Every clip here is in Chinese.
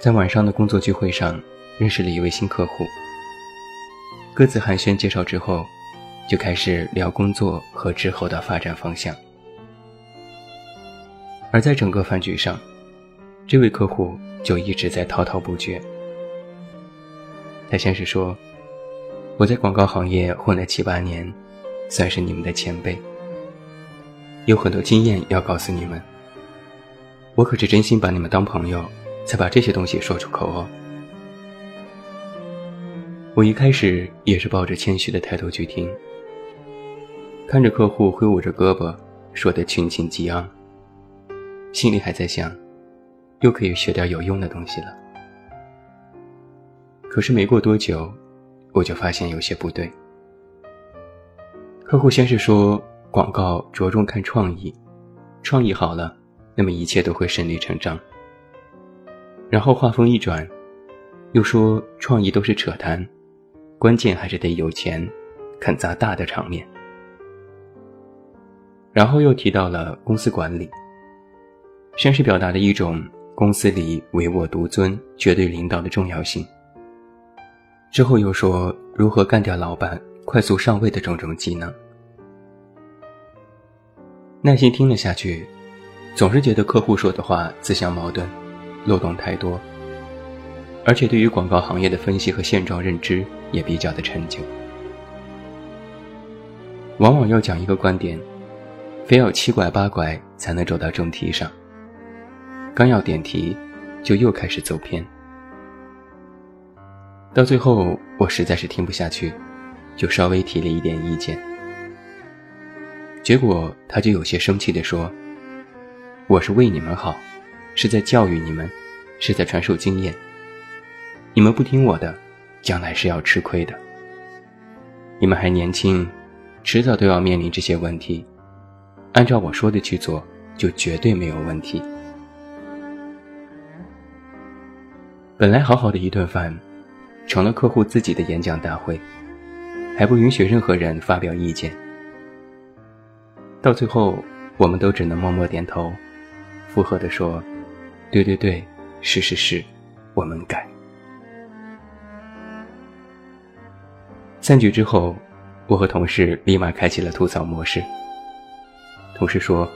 在晚上的工作聚会上，认识了一位新客户。各自寒暄介绍之后，就开始聊工作和之后的发展方向。而在整个饭局上，这位客户就一直在滔滔不绝。他先是说：“我在广告行业混了七八年，算是你们的前辈，有很多经验要告诉你们。我可是真心把你们当朋友。”才把这些东西说出口哦。我一开始也是抱着谦虚的态度去听，看着客户挥舞着胳膊，说的群情激昂，心里还在想，又可以学点有用的东西了。可是没过多久，我就发现有些不对。客户先是说广告着重看创意，创意好了，那么一切都会顺理成章。然后话锋一转，又说创意都是扯淡，关键还是得有钱，肯砸大的场面。然后又提到了公司管理，先是表达了一种公司里唯我独尊、绝对领导的重要性。之后又说如何干掉老板、快速上位的种种技能。耐心听了下去，总是觉得客户说的话自相矛盾。漏洞太多，而且对于广告行业的分析和现状认知也比较的陈旧。往往要讲一个观点，非要七拐八拐才能走到正题上。刚要点题，就又开始走偏。到最后，我实在是听不下去，就稍微提了一点意见。结果他就有些生气地说：“我是为你们好。”是在教育你们，是在传授经验。你们不听我的，将来是要吃亏的。你们还年轻，迟早都要面临这些问题。按照我说的去做，就绝对没有问题。本来好好的一顿饭，成了客户自己的演讲大会，还不允许任何人发表意见。到最后，我们都只能默默点头，附和地说。对对对，是是是，我们改。散局之后，我和同事立马开启了吐槽模式。同事说：“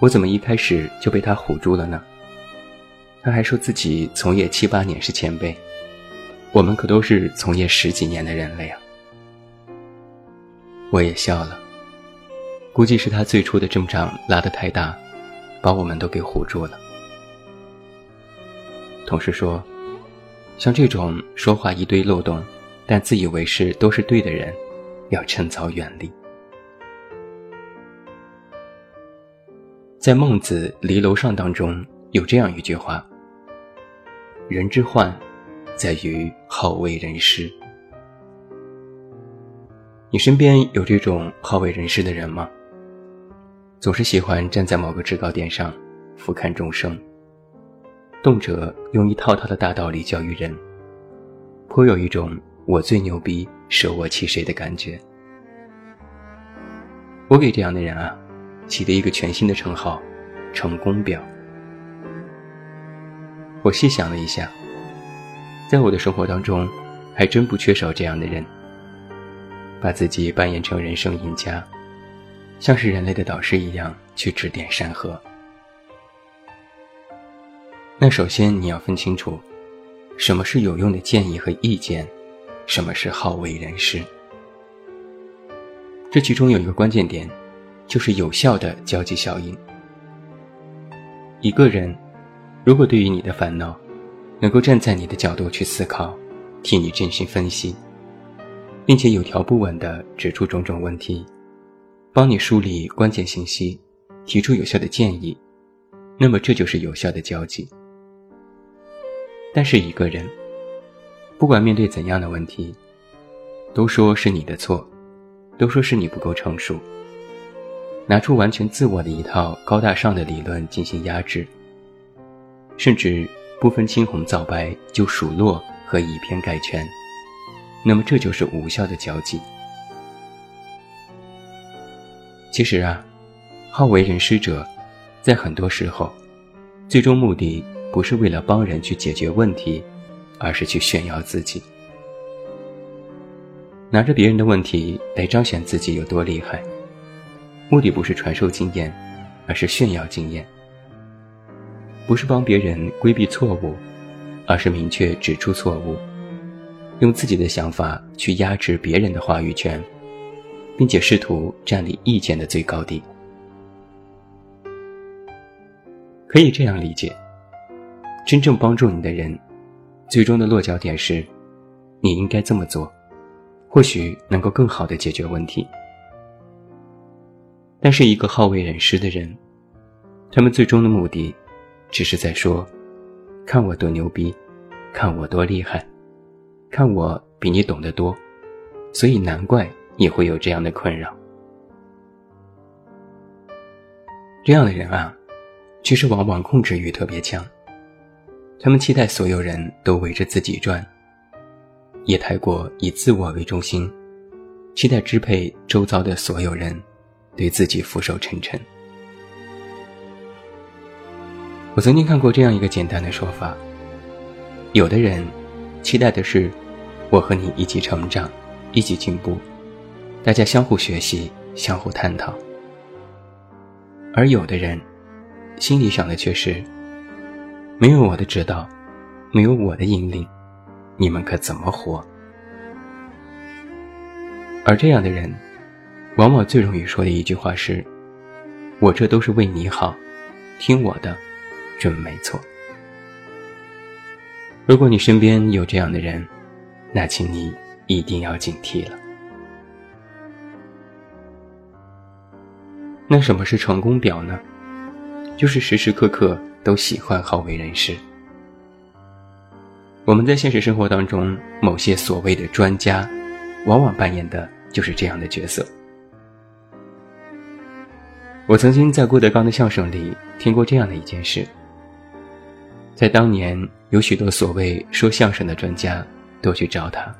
我怎么一开始就被他唬住了呢？他还说自己从业七八年是前辈，我们可都是从业十几年的人了呀。”我也笑了，估计是他最初的阵仗拉得太大，把我们都给唬住了。同事说：“像这种说话一堆漏洞，但自以为是都是对的人，要趁早远离。”在《孟子·离楼上》当中有这样一句话：“人之患，在于好为人师。”你身边有这种好为人师的人吗？总是喜欢站在某个制高点上，俯瞰众生。动辄用一套套的大道理教育人，颇有一种我最牛逼、舍我其谁的感觉。我给这样的人啊，起了一个全新的称号——成功表。我细想了一下，在我的生活当中，还真不缺少这样的人，把自己扮演成人生赢家，像是人类的导师一样去指点山河。那首先你要分清楚，什么是有用的建议和意见，什么是好为人师。这其中有一个关键点，就是有效的交际效应。一个人如果对于你的烦恼，能够站在你的角度去思考，替你真心分析，并且有条不紊地指出种种问题，帮你梳理关键信息，提出有效的建议，那么这就是有效的交际。但是一个人，不管面对怎样的问题，都说是你的错，都说是你不够成熟，拿出完全自我的一套高大上的理论进行压制，甚至不分青红皂白就数落和以偏概全，那么这就是无效的交际。其实啊，好为人师者，在很多时候，最终目的。不是为了帮人去解决问题，而是去炫耀自己，拿着别人的问题来彰显自己有多厉害。目的不是传授经验，而是炫耀经验；不是帮别人规避错误，而是明确指出错误，用自己的想法去压制别人的话语权，并且试图占领意见的最高地。可以这样理解。真正帮助你的人，最终的落脚点是，你应该这么做，或许能够更好的解决问题。但是一个好为人师的人，他们最终的目的，只是在说，看我多牛逼，看我多厉害，看我比你懂得多，所以难怪你会有这样的困扰。这样的人啊，其实往往控制欲特别强。他们期待所有人都围着自己转，也太过以自我为中心，期待支配周遭的所有人，对自己俯首称臣。我曾经看过这样一个简单的说法：有的人期待的是我和你一起成长，一起进步，大家相互学习，相互探讨；而有的人心里想的却是。没有我的指导，没有我的引领，你们可怎么活？而这样的人，往往最容易说的一句话是：“我这都是为你好，听我的，准没错。”如果你身边有这样的人，那请你一定要警惕了。那什么是成功表呢？就是时时刻刻。都喜欢好为人师。我们在现实生活当中，某些所谓的专家，往往扮演的就是这样的角色。我曾经在郭德纲的相声里听过这样的一件事：在当年，有许多所谓说相声的专家都去找他，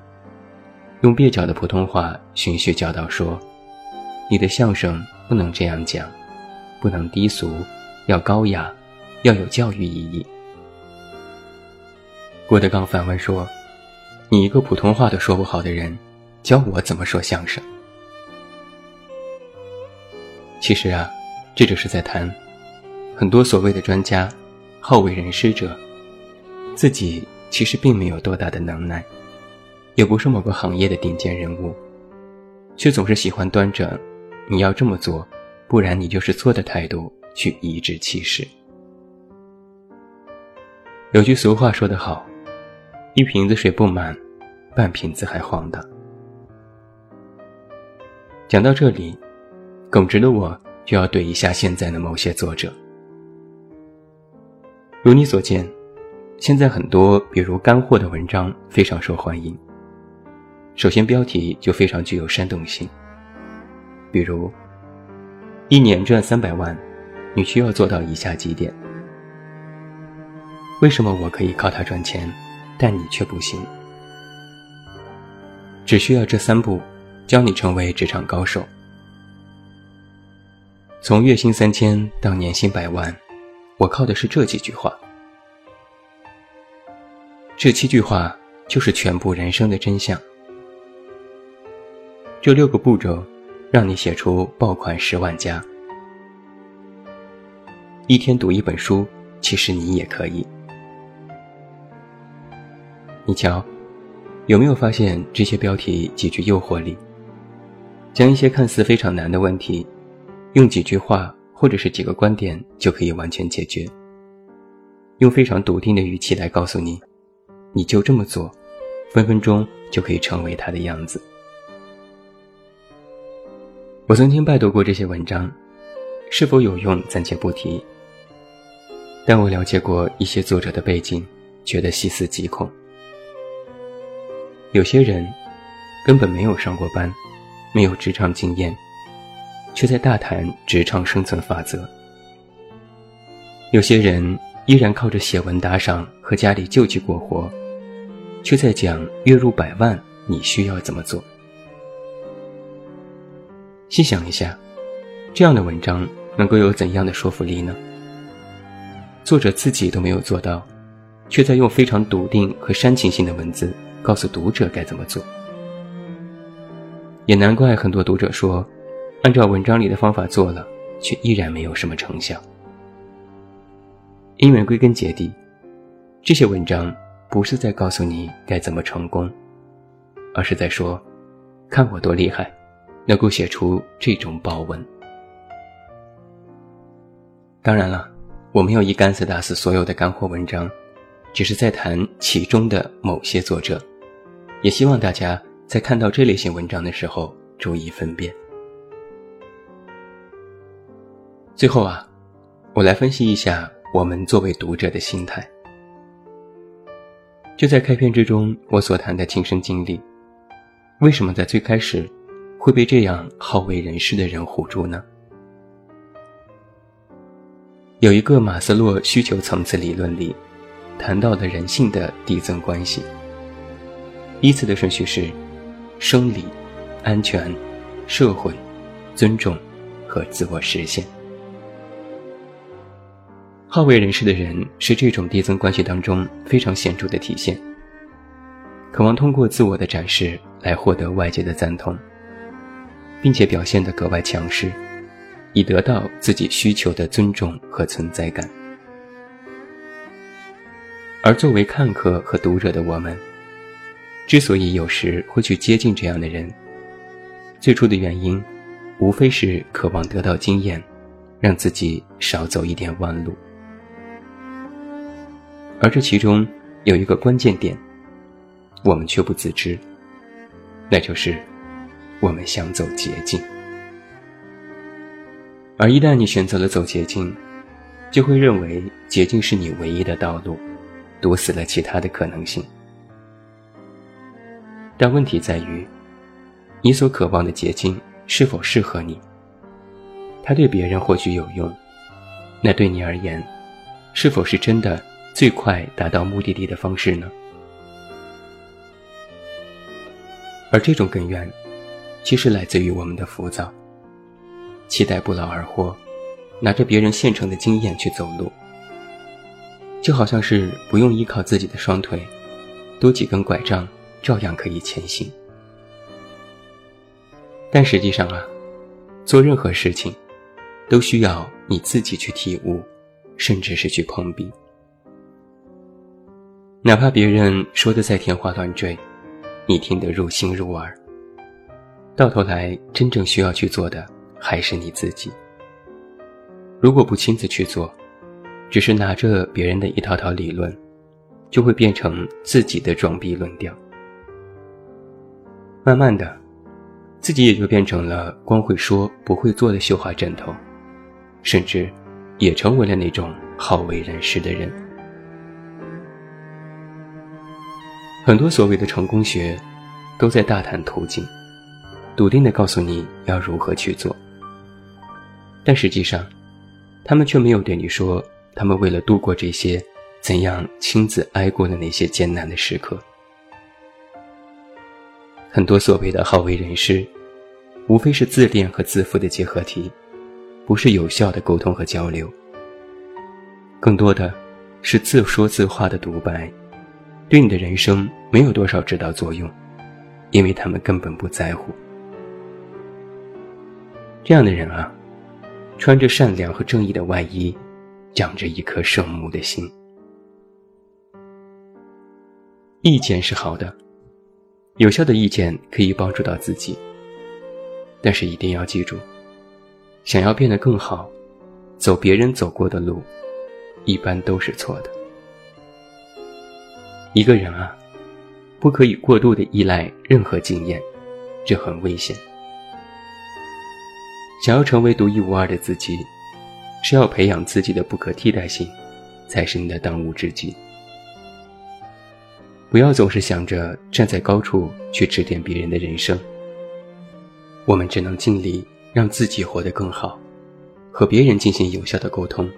用蹩脚的普通话循序教导说：“你的相声不能这样讲，不能低俗，要高雅。”要有教育意义。郭德纲反问说：“你一个普通话都说不好的人，教我怎么说相声？”其实啊，这就是在谈很多所谓的专家、好为人师者，自己其实并没有多大的能耐，也不是某个行业的顶尖人物，却总是喜欢端着“你要这么做，不然你就是错”的态度去颐指气使。有句俗话说得好：“一瓶子水不满，半瓶子还晃荡。”讲到这里，耿直的我就要怼一下现在的某些作者。如你所见，现在很多比如干货的文章非常受欢迎。首先标题就非常具有煽动性，比如“一年赚三百万，你需要做到以下几点。”为什么我可以靠它赚钱，但你却不行？只需要这三步，教你成为职场高手。从月薪三千到年薪百万，我靠的是这几句话。这七句话就是全部人生的真相。这六个步骤，让你写出爆款十万加。一天读一本书，其实你也可以。你瞧，有没有发现这些标题极具诱惑力？将一些看似非常难的问题，用几句话或者是几个观点就可以完全解决。用非常笃定的语气来告诉你，你就这么做，分分钟就可以成为他的样子。我曾经拜读过这些文章，是否有用暂且不提。但我了解过一些作者的背景，觉得细思极恐。有些人根本没有上过班，没有职场经验，却在大谈职场生存法则。有些人依然靠着写文打赏和家里救济过活，却在讲月入百万你需要怎么做。细想一下，这样的文章能够有怎样的说服力呢？作者自己都没有做到，却在用非常笃定和煽情性的文字告诉读者该怎么做。也难怪很多读者说，按照文章里的方法做了，却依然没有什么成效。因为归根结底，这些文章不是在告诉你该怎么成功，而是在说：“看我多厉害，能够写出这种宝文。”当然了，我没有一竿子打死所有的干货文章，只是在谈其中的某些作者，也希望大家在看到这类型文章的时候注意分辨。最后啊，我来分析一下。我们作为读者的心态，就在开篇之中，我所谈的亲身经历，为什么在最开始会被这样好为人师的人唬住呢？有一个马斯洛需求层次理论里，谈到了人性的递增关系，依次的顺序是：生理、安全、社会、尊重和自我实现。好为人师的人是这种递增关系当中非常显著的体现，渴望通过自我的展示来获得外界的赞同，并且表现得格外强势，以得到自己需求的尊重和存在感。而作为看客和读者的我们，之所以有时会去接近这样的人，最初的原因，无非是渴望得到经验，让自己少走一点弯路。而这其中有一个关键点，我们却不自知，那就是我们想走捷径。而一旦你选择了走捷径，就会认为捷径是你唯一的道路，堵死了其他的可能性。但问题在于，你所渴望的捷径是否适合你？它对别人或许有用，那对你而言，是否是真的？最快达到目的地的方式呢？而这种根源，其实来自于我们的浮躁，期待不劳而获，拿着别人现成的经验去走路，就好像是不用依靠自己的双腿，多几根拐杖照样可以前行。但实际上啊，做任何事情，都需要你自己去体悟，甚至是去碰壁。哪怕别人说的再天花乱坠，你听得入心入耳，到头来真正需要去做的还是你自己。如果不亲自去做，只是拿着别人的一套套理论，就会变成自己的装逼论调。慢慢的，自己也就变成了光会说不会做的绣花枕头，甚至也成为了那种好为人师的人。很多所谓的成功学，都在大谈途径，笃定的告诉你要如何去做。但实际上，他们却没有对你说，他们为了度过这些，怎样亲自挨过的那些艰难的时刻。很多所谓的好为人师，无非是自恋和自负的结合体，不是有效的沟通和交流，更多的是自说自话的独白。对你的人生没有多少指导作用，因为他们根本不在乎。这样的人啊，穿着善良和正义的外衣，长着一颗圣母的心。意见是好的，有效的意见可以帮助到自己，但是一定要记住，想要变得更好，走别人走过的路，一般都是错的。一个人啊，不可以过度的依赖任何经验，这很危险。想要成为独一无二的自己，是要培养自己的不可替代性，才是你的当务之急。不要总是想着站在高处去指点别人的人生。我们只能尽力让自己活得更好，和别人进行有效的沟通。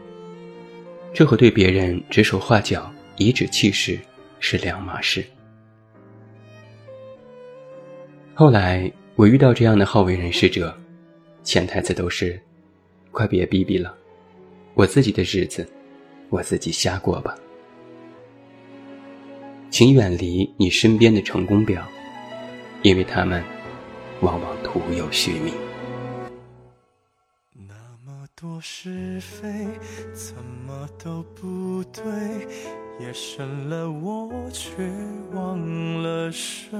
这和对别人指手画脚、颐指气使是两码事。后来我遇到这样的好为人师者，潜台词都是：快别逼逼了，我自己的日子，我自己瞎过吧。请远离你身边的成功表，因为他们往往徒有虚名。那么多是非，怎么都不对，夜深了我却忘了睡。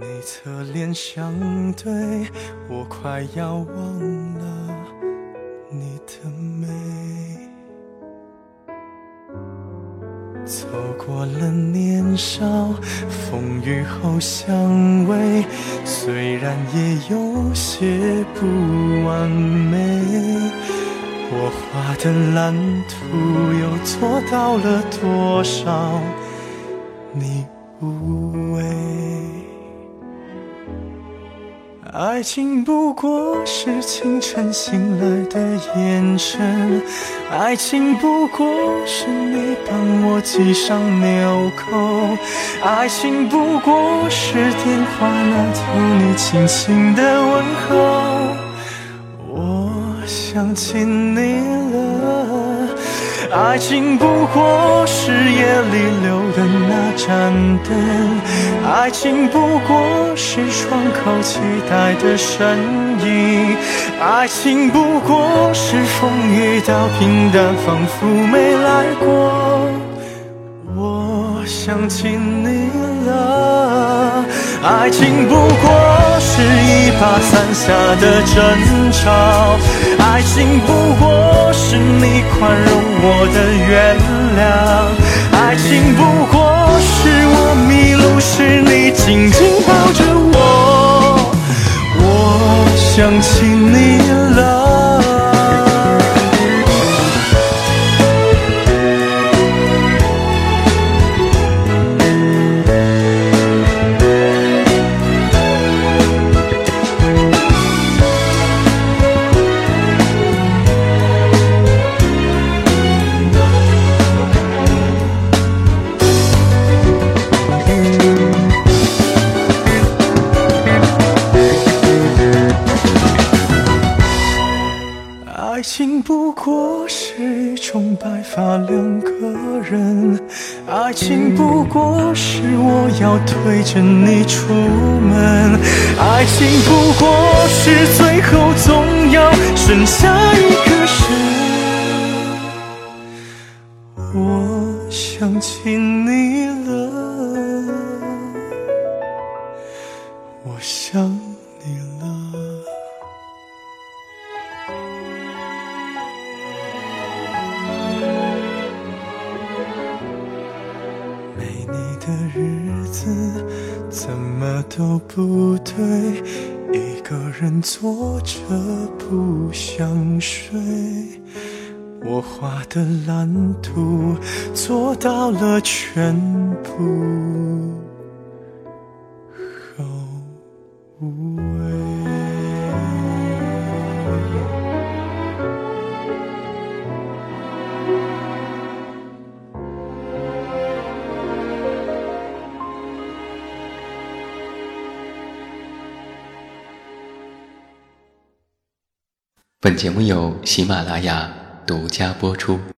你侧脸相对，我快要忘了你的美。走过了年少，风雨后相偎，虽然也有些不完美，我画的蓝图又做到了多少？你无畏。爱情不过是清晨醒来的眼神，爱情不过是你帮我系上纽扣，爱情不过是电话那头你轻轻的问候。我想起你了，爱情不过是夜里留盏灯。爱情不过是窗口期待的身影，爱情不过是风雨到平淡，仿佛没来过。我想起你了，爱情不过是一把伞下的争吵，爱情不过是你宽容我的原谅，爱情不过是我迷路时。你紧紧抱着我，我想起你了。人爱情不过是我要推着你出门，爱情不过是最后总要剩下一个人。我想起你一个人坐着不想睡。我画的蓝图做到了全部本节目由喜马拉雅独家播出。